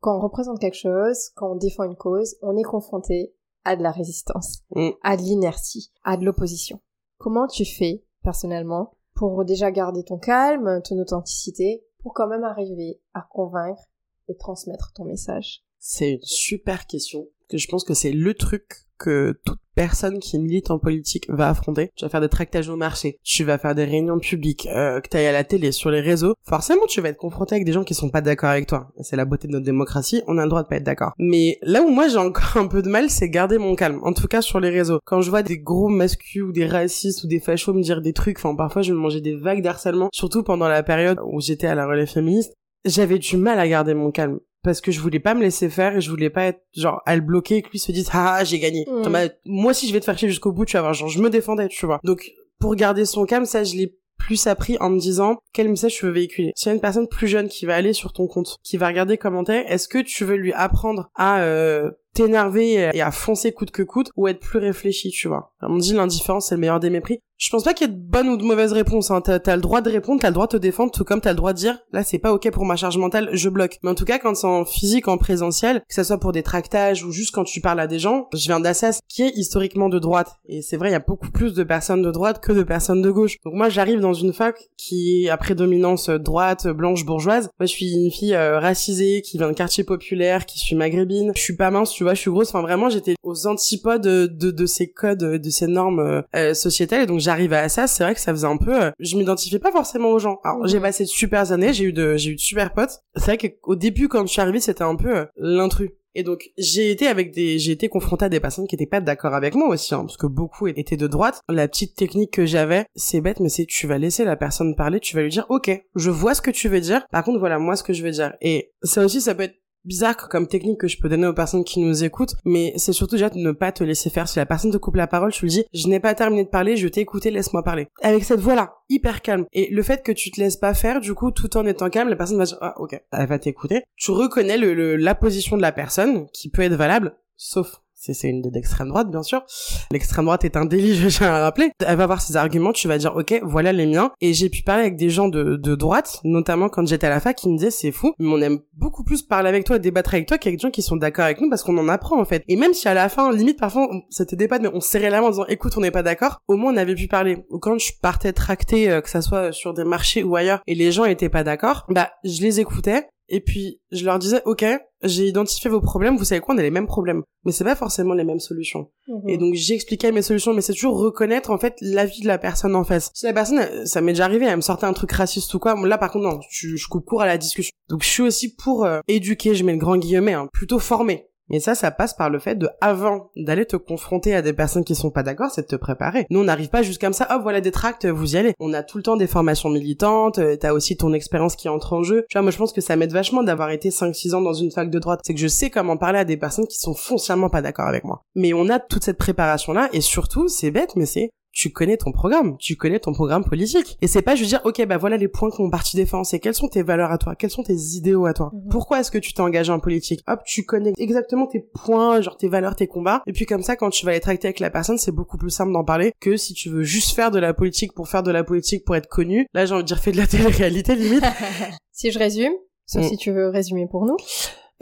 quand on représente quelque chose, quand on défend une cause, on est confronté à de la résistance, Mm. à de l'inertie, à de l'opposition. Comment tu fais, personnellement, pour déjà garder ton calme, ton authenticité, pour quand même arriver à convaincre et transmettre ton message? C'est une super question. Que je pense que c'est le truc que toute personne qui milite en politique va affronter. Tu vas faire des tractages au marché, tu vas faire des réunions publiques, euh, que tu ailles à la télé, sur les réseaux. Forcément, tu vas être confronté avec des gens qui sont pas d'accord avec toi. C'est la beauté de notre démocratie, on a le droit de pas être d'accord. Mais là où moi j'ai encore un peu de mal, c'est garder mon calme. En tout cas sur les réseaux. Quand je vois des gros masculins ou des racistes ou des fachos me dire des trucs, enfin parfois je me mangeais des vagues d'harcèlement, surtout pendant la période où j'étais à la relais féministe, j'avais du mal à garder mon calme parce que je voulais pas me laisser faire et je voulais pas être genre à le bloquer et que lui se dise ah j'ai gagné Mm. Moi si je vais te faire chier jusqu'au bout tu vas voir genre je me défendais tu vois donc pour garder son calme ça je l'ai plus appris en me disant quel message tu veux véhiculer? S'il y a une personne plus jeune qui va aller sur ton compte, qui va regarder comment t'es, est-ce que tu veux lui apprendre à euh, t'énerver et à foncer coûte que coûte ou être plus réfléchi, tu vois. On dit l'indifférence c'est le meilleur des mépris. Je pense pas qu'il y ait de bonne ou de mauvaise réponse. Hein. T'as, t'as le droit de répondre, t'as le droit de te défendre, tout comme t'as le droit de dire là c'est pas ok pour ma charge mentale, je bloque. Mais en tout cas quand c'est en physique, en présentiel, que ça soit pour des tractages ou juste quand tu parles à des gens, je viens d'Assas qui est historiquement de droite et c'est vrai il y a beaucoup plus de personnes de droite que de personnes de gauche. Donc moi j'arrive dans une fac qui est à prédominance euh, droite, blanche, bourgeoise. Moi je suis une fille euh, racisée qui vient de quartier populaire, qui suis maghrébine. Je suis pas mince, tu vois, je suis grosse. Enfin vraiment j'étais aux antipodes de, de, de ces codes, de ces normes euh, euh, sociétales et donc j'arrive à Assas, c'est vrai que ça faisait un peu euh, je m'identifiais pas forcément aux gens. Alors j'ai passé de super années, j'ai eu de j'ai eu de super potes. C'est vrai qu'au début quand je suis arrivée, c'était un peu euh, l'intrus. Et donc j'ai été avec des j'ai été confrontée à des personnes qui étaient pas d'accord avec moi aussi hein, parce que beaucoup étaient de droite. La petite technique que j'avais, c'est bête mais c'est tu vas laisser la personne parler, tu vas lui dire OK, je vois ce que tu veux dire. Par contre voilà moi ce que je veux dire. Et ça aussi ça peut être bizarre comme technique que je peux donner aux personnes qui nous écoutent, mais c'est surtout déjà de ne pas te laisser faire. Si la personne te coupe la parole, tu lui dis, je n'ai pas terminé de parler, je t'ai écouté, laisse-moi parler. Avec cette voix-là, hyper calme. Et le fait que tu te laisses pas faire, du coup, tout en étant calme, la personne va dire, ah, ok, elle va t'écouter. Tu reconnais le, la position de la personne, qui peut être valable, sauf c'est une idée d'extrême droite, bien sûr. L'extrême droite est un délit, je tiens à rappeler. Elle va avoir ses arguments, tu vas dire, ok, voilà les miens. Et j'ai pu parler avec des gens de, droite, notamment quand j'étais à la fac, qui me disaient, c'est fou, mais on aime beaucoup plus parler avec toi débattre avec toi qu'avec des gens qui sont d'accord avec nous parce qu'on en apprend, en fait. Et même si à la fin, limite, parfois, c'était débat, mais on serrait la main en disant, écoute, on n'est pas d'accord, au moins on avait pu parler. Ou quand je partais tracter, euh, que ça soit sur des marchés ou ailleurs, et les gens étaient pas d'accord, bah, je les écoutais, et puis, je leur disais, ok, j'ai identifié vos problèmes, vous savez quoi, on a les mêmes problèmes. Mais c'est pas forcément les mêmes solutions. Et donc j'expliquais mes solutions, mais c'est toujours reconnaître en fait l'avis de la personne en face. Si la personne, ça m'est déjà arrivé, elle me sortait un truc raciste ou quoi, là par contre non, je, je coupe court à la discussion. Donc je suis aussi pour euh, éduquer, je mets le grand guillemet, hein, plutôt former. Mais ça, ça passe par le fait de, avant d'aller te confronter à des personnes qui sont pas d'accord, c'est de te préparer. Nous, on n'arrive pas juste comme ça, hop, voilà des tracts, vous y allez. On a tout le temps des formations militantes, euh, t'as aussi ton expérience qui entre en jeu. Tu vois, moi, je pense que ça m'aide vachement d'avoir été 5-6 ans dans une fac de droite. C'est que je sais comment parler à des personnes qui sont foncièrement pas d'accord avec moi. Mais on a toute cette préparation-là, et surtout, c'est bête, mais c'est tu connais ton programme, tu connais ton programme politique. Et c'est pas juste dire, ok, bah voilà les points que mon parti défend, c'est quelles sont tes valeurs à toi, quels sont tes idéaux à toi, mhm. pourquoi est-ce que tu t'es engagé en politique. Hop, tu connais exactement tes points, genre tes valeurs, tes combats. Et puis comme ça, quand tu vas les tracter avec la personne, c'est beaucoup plus simple d'en parler que si tu veux juste faire de la politique pour faire de la politique pour être connu. Là, j'ai envie de dire, fais de la télé-réalité limite. si je résume, sauf mm. si tu veux résumer pour nous.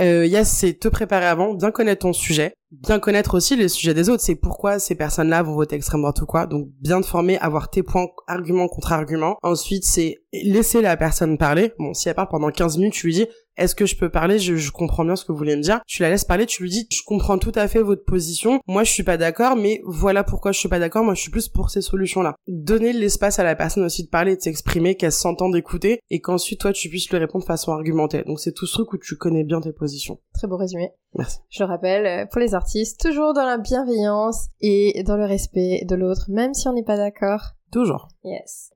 Euh, y c'est te préparer avant, bien connaître ton sujet, bien connaître aussi les sujets des autres, c'est pourquoi ces personnes-là vont voter extrême droite ou quoi. Donc bien te former, avoir tes points, arguments contre arguments. Ensuite, c'est laisser la personne parler. Bon, si elle parle pendant 15 minutes, tu lui dis est-ce que je peux parler? Je, comprends bien ce que vous voulez me dire. Tu la laisses parler, tu lui dis je comprends tout à fait votre position. Moi, je suis pas d'accord, mais voilà pourquoi je suis pas d'accord. Moi, je suis plus pour ces solutions-là. Donner l'espace à la personne aussi de parler, de s'exprimer, qu'elle s'entende écouter et qu'ensuite toi tu puisses lui répondre de façon argumentée. Donc c'est tout ce truc où tu connais bien tes positions. Très beau résumé. Merci. Je le rappelle, euh, pour les artistes, toujours dans la bienveillance et dans le respect de l'autre, même si on n'est pas d'accord. Toujours. Yes.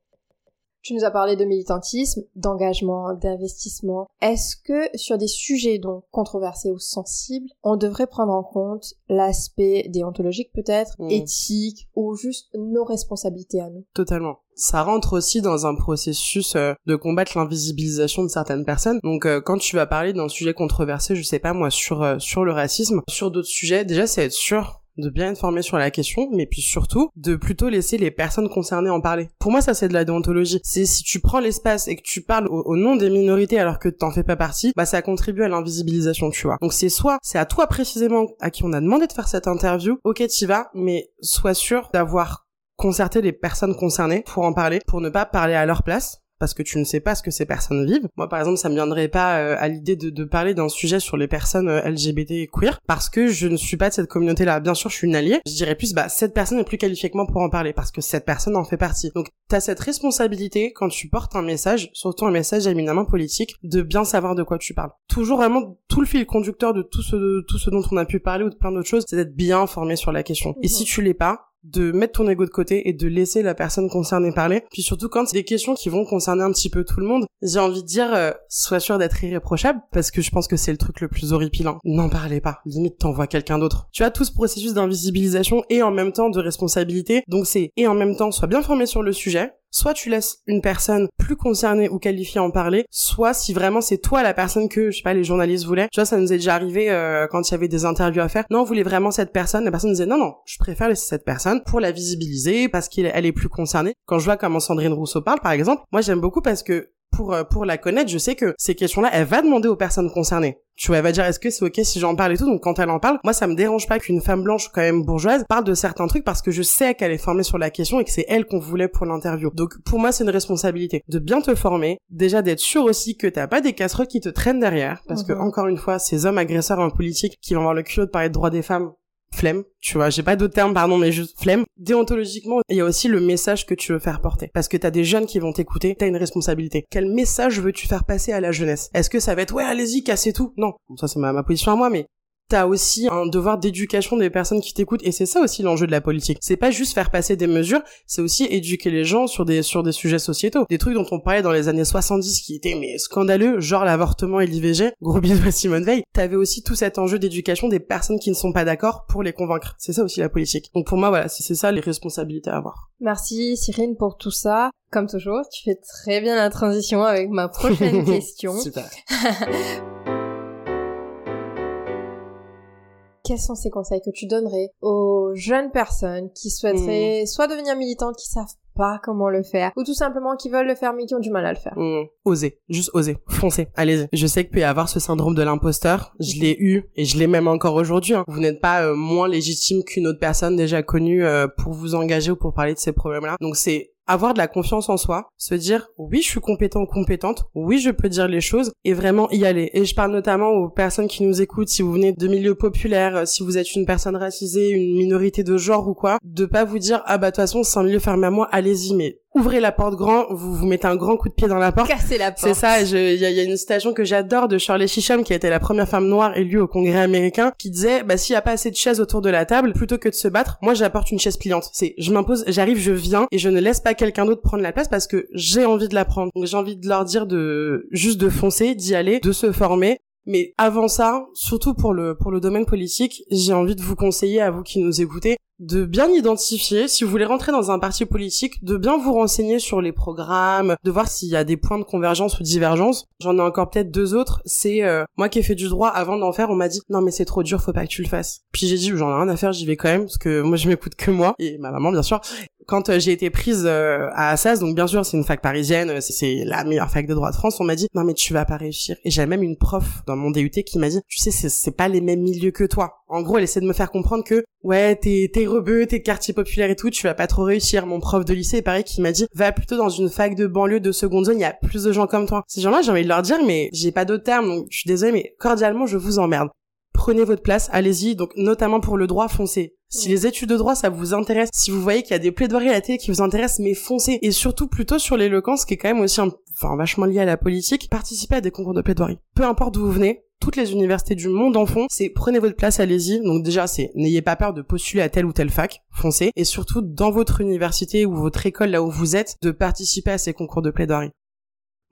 Tu nous as parlé de militantisme, d'engagement, d'investissement. Est-ce que sur des sujets donc controversés ou sensibles, on devrait prendre en compte l'aspect déontologique peut-être, mm. éthique ou juste nos responsabilités à nous? Totalement ça rentre aussi dans un processus euh, de combattre l'invisibilisation de certaines personnes. Donc euh, quand tu vas parler d'un sujet controversé, je sais pas moi sur euh, sur le racisme, sur d'autres sujets, déjà c'est être sûr de bien être formé sur la question, mais puis surtout de plutôt laisser les personnes concernées en parler. Pour moi, ça c'est de la déontologie. C'est si tu prends l'espace et que tu parles au, nom des minorités alors que t'en fais pas partie, bah ça contribue à l'invisibilisation, tu vois. Donc c'est soit c'est à toi précisément à qui on a demandé de faire cette interview, ok t'y vas, mais sois sûr d'avoir concerté les personnes concernées pour en parler, pour ne pas parler à leur place, parce que tu ne sais pas ce que ces personnes vivent. Moi, par exemple, ça me viendrait pas euh, à l'idée de, de, parler d'un sujet sur les personnes euh, LGBT et queer parce que je ne suis pas de cette communauté-là. Bien sûr, je suis une alliée. Je dirais plus, bah, cette personne est plus qualifiée que moi pour en parler parce que cette personne en fait partie. Donc, t'as cette responsabilité quand tu portes un message, surtout un message éminemment politique, de bien savoir de quoi tu parles. Toujours vraiment tout le fil conducteur de tout ce, de tout ce dont on a pu parler ou de plein d'autres choses, c'est d'être bien informé sur la question. Et si tu l'es pas, de mettre ton ego de côté et de laisser la personne concernée parler. Puis surtout quand c'est des questions qui vont concerner un petit peu tout le monde, j'ai envie de dire, euh, sois sûr d'être irréprochable parce que je pense que c'est le truc le plus horripilant. N'en parlez pas. Limite, t'envoies quelqu'un d'autre. Tu as tout ce processus d'invisibilisation et en même temps de responsabilité. Donc c'est, et en même temps, sois bien formé sur le sujet, soit tu laisses une personne plus concernée ou qualifiée en parler, soit si vraiment c'est toi la personne que, je sais pas, les journalistes voulaient. Tu vois, ça nous est déjà arrivé euh, quand il y avait des interviews à faire. Non, on voulait vraiment cette personne. La personne disait non, non, je préfère laisser cette personne pour la visibiliser parce qu'elle est plus concernée. Quand je vois comment Sandrine Rousseau parle, par exemple, moi j'aime beaucoup parce que pour euh, pour la connaître, je sais que ces questions-là, elle va demander aux personnes concernées. Tu vois, elle va dire est-ce que c'est ok si j'en parle et tout. Donc quand elle en parle, moi ça me dérange pas qu'une femme blanche quand même bourgeoise parle de certains trucs parce que je sais qu'elle est formée sur la question et que c'est elle qu'on voulait pour l'interview. Donc pour moi c'est une responsabilité de bien te former, déjà d'être sûr aussi que t'as pas des casseroles qui te traînent derrière parce que mhm. encore une fois ces hommes agresseurs en politique qui vont avoir le culot de parler de droits des femmes flemme, tu vois, j'ai pas d'autres termes, pardon, mais juste flemme. Déontologiquement, il y a aussi le message que tu veux faire porter. Parce que t'as des jeunes qui vont t'écouter, t'as une responsabilité. Quel message veux-tu faire passer à la jeunesse? Est-ce que ça va être, ouais, allez-y, cassez tout? Non, ça c'est ma position à moi, mais t'as aussi un devoir d'éducation des personnes qui t'écoutent et c'est ça aussi l'enjeu de la politique. C'est pas juste faire passer des mesures, c'est aussi éduquer les gens sur des sur des sujets sociétaux, des trucs dont on parlait dans les années 70 qui étaient mais scandaleux, genre l'avortement et l'IVG. Gros bisous à Simone Veil. T'avais aussi tout cet enjeu d'éducation des personnes qui ne sont pas d'accord pour les convaincre. C'est ça aussi la politique. Donc pour moi voilà, c'est ça les responsabilités à avoir. Merci Cyrine pour tout ça. Comme toujours, tu fais très bien la transition avec ma prochaine question. Super. quels sont ces conseils que tu donnerais aux jeunes personnes qui souhaiteraient hmm. soit devenir militantes, qui savent pas comment le faire, ou tout simplement qui veulent le faire mais qui ont du mal à le faire? Hmm. Osez, juste osez, foncez, allez-y. Je sais qu'il peut y avoir ce syndrome de l'imposteur, je l'ai eu et je l'ai même encore aujourd'hui. Hein. Vous n'êtes pas euh, moins légitime qu'une autre personne déjà connue euh, pour vous engager ou pour parler de ces problèmes-là. Donc c'est avoir de la confiance en soi, se dire oui je suis compétent ou compétente, oui je peux dire les choses et vraiment y aller. Et je parle notamment aux personnes qui nous écoutent, si vous venez de milieux populaires, euh, si vous êtes une personne racisée, une minorité de genre ou quoi, de pas vous dire ah bah de toute façon c'est un milieu fermé à moi, allez-y mais ouvrez la porte grand, vous vous mettez un grand coup de pied dans la porte. Casser la porte. C'est ça, il y, a, une citation que j'adore de Shirley Shisham, qui a été la première femme noire élue au Congrès américain, qui disait, bah, s'il y a pas assez de chaises autour de la table, plutôt que de se battre, moi j'apporte une chaise pliante. C'est, je m'impose, j'arrive, je viens, et je ne laisse pas quelqu'un d'autre prendre la place parce que j'ai envie de la prendre. Donc j'ai envie de leur dire de, juste de foncer, d'y aller, de se former, mais avant ça, surtout pour le pour le domaine politique, j'ai envie de vous conseiller à vous qui nous écoutez de bien identifier si vous voulez rentrer dans un parti politique, de bien vous renseigner sur les programmes, de voir s'il y a des points de convergence ou divergence. J'en ai encore peut-être deux autres, c'est euh, moi qui ai fait du droit avant d'en faire, on m'a dit "Non mais c'est trop dur, faut pas que tu le fasses." Puis j'ai dit "J'en ai rien à faire, j'y vais quand même parce que moi je m'écoute que moi et ma maman bien sûr." Quand euh, j'ai été prise euh, à Assas, donc bien sûr c'est une fac parisienne, euh, c'est la meilleure fac de droit de France, on m'a dit non mais tu vas pas réussir. Et j'avais même une prof dans mon DUT qui m'a dit tu sais c'est pas les mêmes milieux que toi. En gros elle essaie de me faire comprendre que ouais t'es t'es rebeu, t'es quartier populaire et tout, tu vas pas trop réussir. Mon prof de lycée pareil qui m'a dit va plutôt dans une fac de banlieue de seconde zone, il y a plus de gens comme toi. Ces gens-là j'ai envie de leur dire mais j'ai pas d'autres termes donc je suis désolée mais cordialement je vous emmerde prenez votre place, allez-y. Donc notamment pour le droit, foncez. Si les études de droit ça vous intéresse, si vous voyez qu'il y a des plaidoiries à la télé qui vous intéressent, mais foncez. Et surtout plutôt sur l'éloquence qui est quand même aussi un, enfin vachement lié à la politique, participez à des concours de plaidoirie. Peu importe d'où vous venez, toutes les universités du monde en font, c'est prenez votre place, allez-y. Donc déjà, c'est n'ayez pas peur de postuler à telle ou telle fac, foncez. Et surtout, dans votre université ou votre école, là où vous êtes, de participer à ces concours de plaidoirie.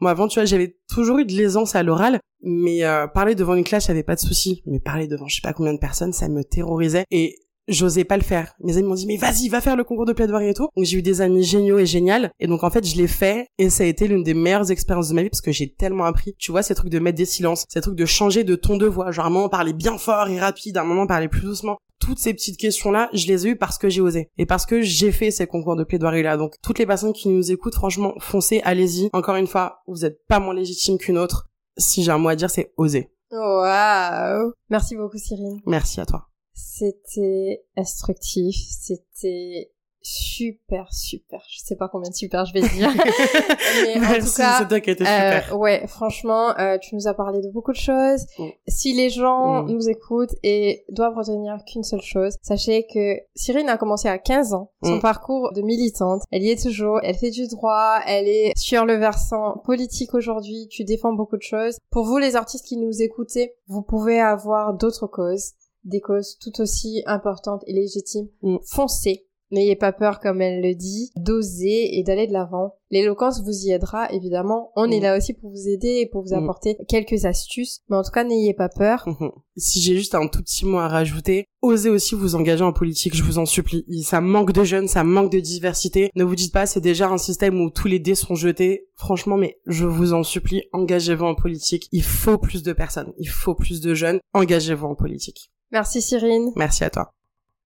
Moi, avant, tu vois, j'avais toujours eu de l'aisance à l'oral, mais euh, parler devant une classe, j'avais pas de souci. Mais parler devant je sais pas combien de personnes, ça me terrorisait. Et j'osais pas le faire. Mes amis m'ont dit mais vas-y, va faire le concours de plaidoirie et tout. Donc j'ai eu des amis géniaux et génial et donc en fait je l'ai fait et ça a été l'une des meilleures expériences de ma vie parce que j'ai tellement appris. Tu vois ces trucs de mettre des silences, ces trucs de changer de ton de voix, genre à un moment parler bien fort et rapide, à un moment parler plus doucement toutes ces petites questions-là, je les ai eues parce que j'ai osé et parce que j'ai fait ces concours de plaidoirie-là. Donc, toutes les personnes qui nous écoutent, franchement, foncez, allez-y. Encore une fois, vous êtes pas moins légitime qu'une autre. Si j'ai un mot à dire, c'est oser. Waouh Merci beaucoup, Cyril. Merci à toi. C'était instructif, c'était super super. Je sais pas combien de super je vais dire. Mais en tout cas c'est toi qui étais super. euh, ouais franchement euh, tu nous as parlé de beaucoup de choses. Mm. si les gens mm. nous écoutent et doivent retenir qu'une seule chose sachez que Cyrine a commencé à 15 ans. Son mm. parcours de militante elle y est toujours. Elle fait du droit elle est sur le versant politique aujourd'hui. Tu défends beaucoup de choses. Pour vous les artistes qui nous écoutez vous pouvez avoir d'autres causes des causes tout aussi importantes et légitimes. Foncez N'ayez pas peur, comme elle le dit, d'oser et d'aller de l'avant. L'éloquence vous y aidera, évidemment. On est mm. là aussi pour vous aider et pour vous mm. apporter quelques astuces. Mais en tout cas, n'ayez pas peur. Si j'ai juste un tout petit mot à rajouter, osez aussi vous engager en politique, je vous en supplie. Ça manque de jeunes, ça manque de diversité. Ne vous dites pas, c'est déjà un système où tous les dés sont jetés. Franchement, mais je vous en supplie, engagez-vous en politique. Il faut plus de personnes, il faut plus de jeunes. Engagez-vous en politique. Merci Cyrine. Merci à toi.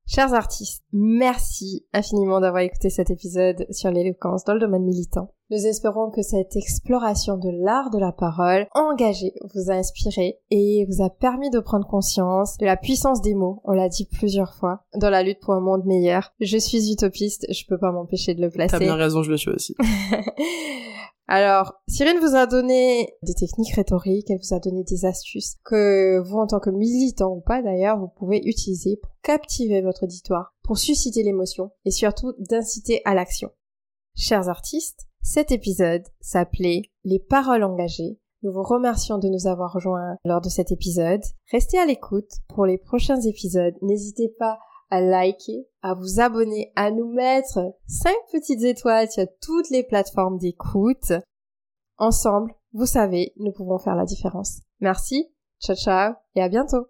Chers artistes, merci infiniment d'avoir écouté cet épisode sur l'éloquence dans le domaine militant. Nous espérons que cette exploration de l'art de la parole engagée vous a inspiré et vous a permis de prendre conscience de la puissance des mots, on l'a dit plusieurs fois, dans la lutte pour un monde meilleur. Je suis utopiste, je peux pas m'empêcher de le placer. T'as bien raison, je le suis aussi. Alors, Cyrine vous a donné des techniques rhétoriques, elle vous a donné des astuces que vous, en tant que militant ou pas d'ailleurs, vous pouvez utiliser pour captiver votre auditoire, pour susciter l'émotion et surtout d'inciter à l'action. Chers artistes, cet épisode s'appelait Les paroles engagées. Nous vous remercions de nous avoir rejoints lors de cet épisode. Restez à l'écoute pour les prochains épisodes. N'hésitez pas à liker, à vous abonner, à nous mettre 5 petites étoiles sur toutes les plateformes d'écoute. Ensemble, vous savez, nous pouvons faire la différence. Merci, ciao ciao et à bientôt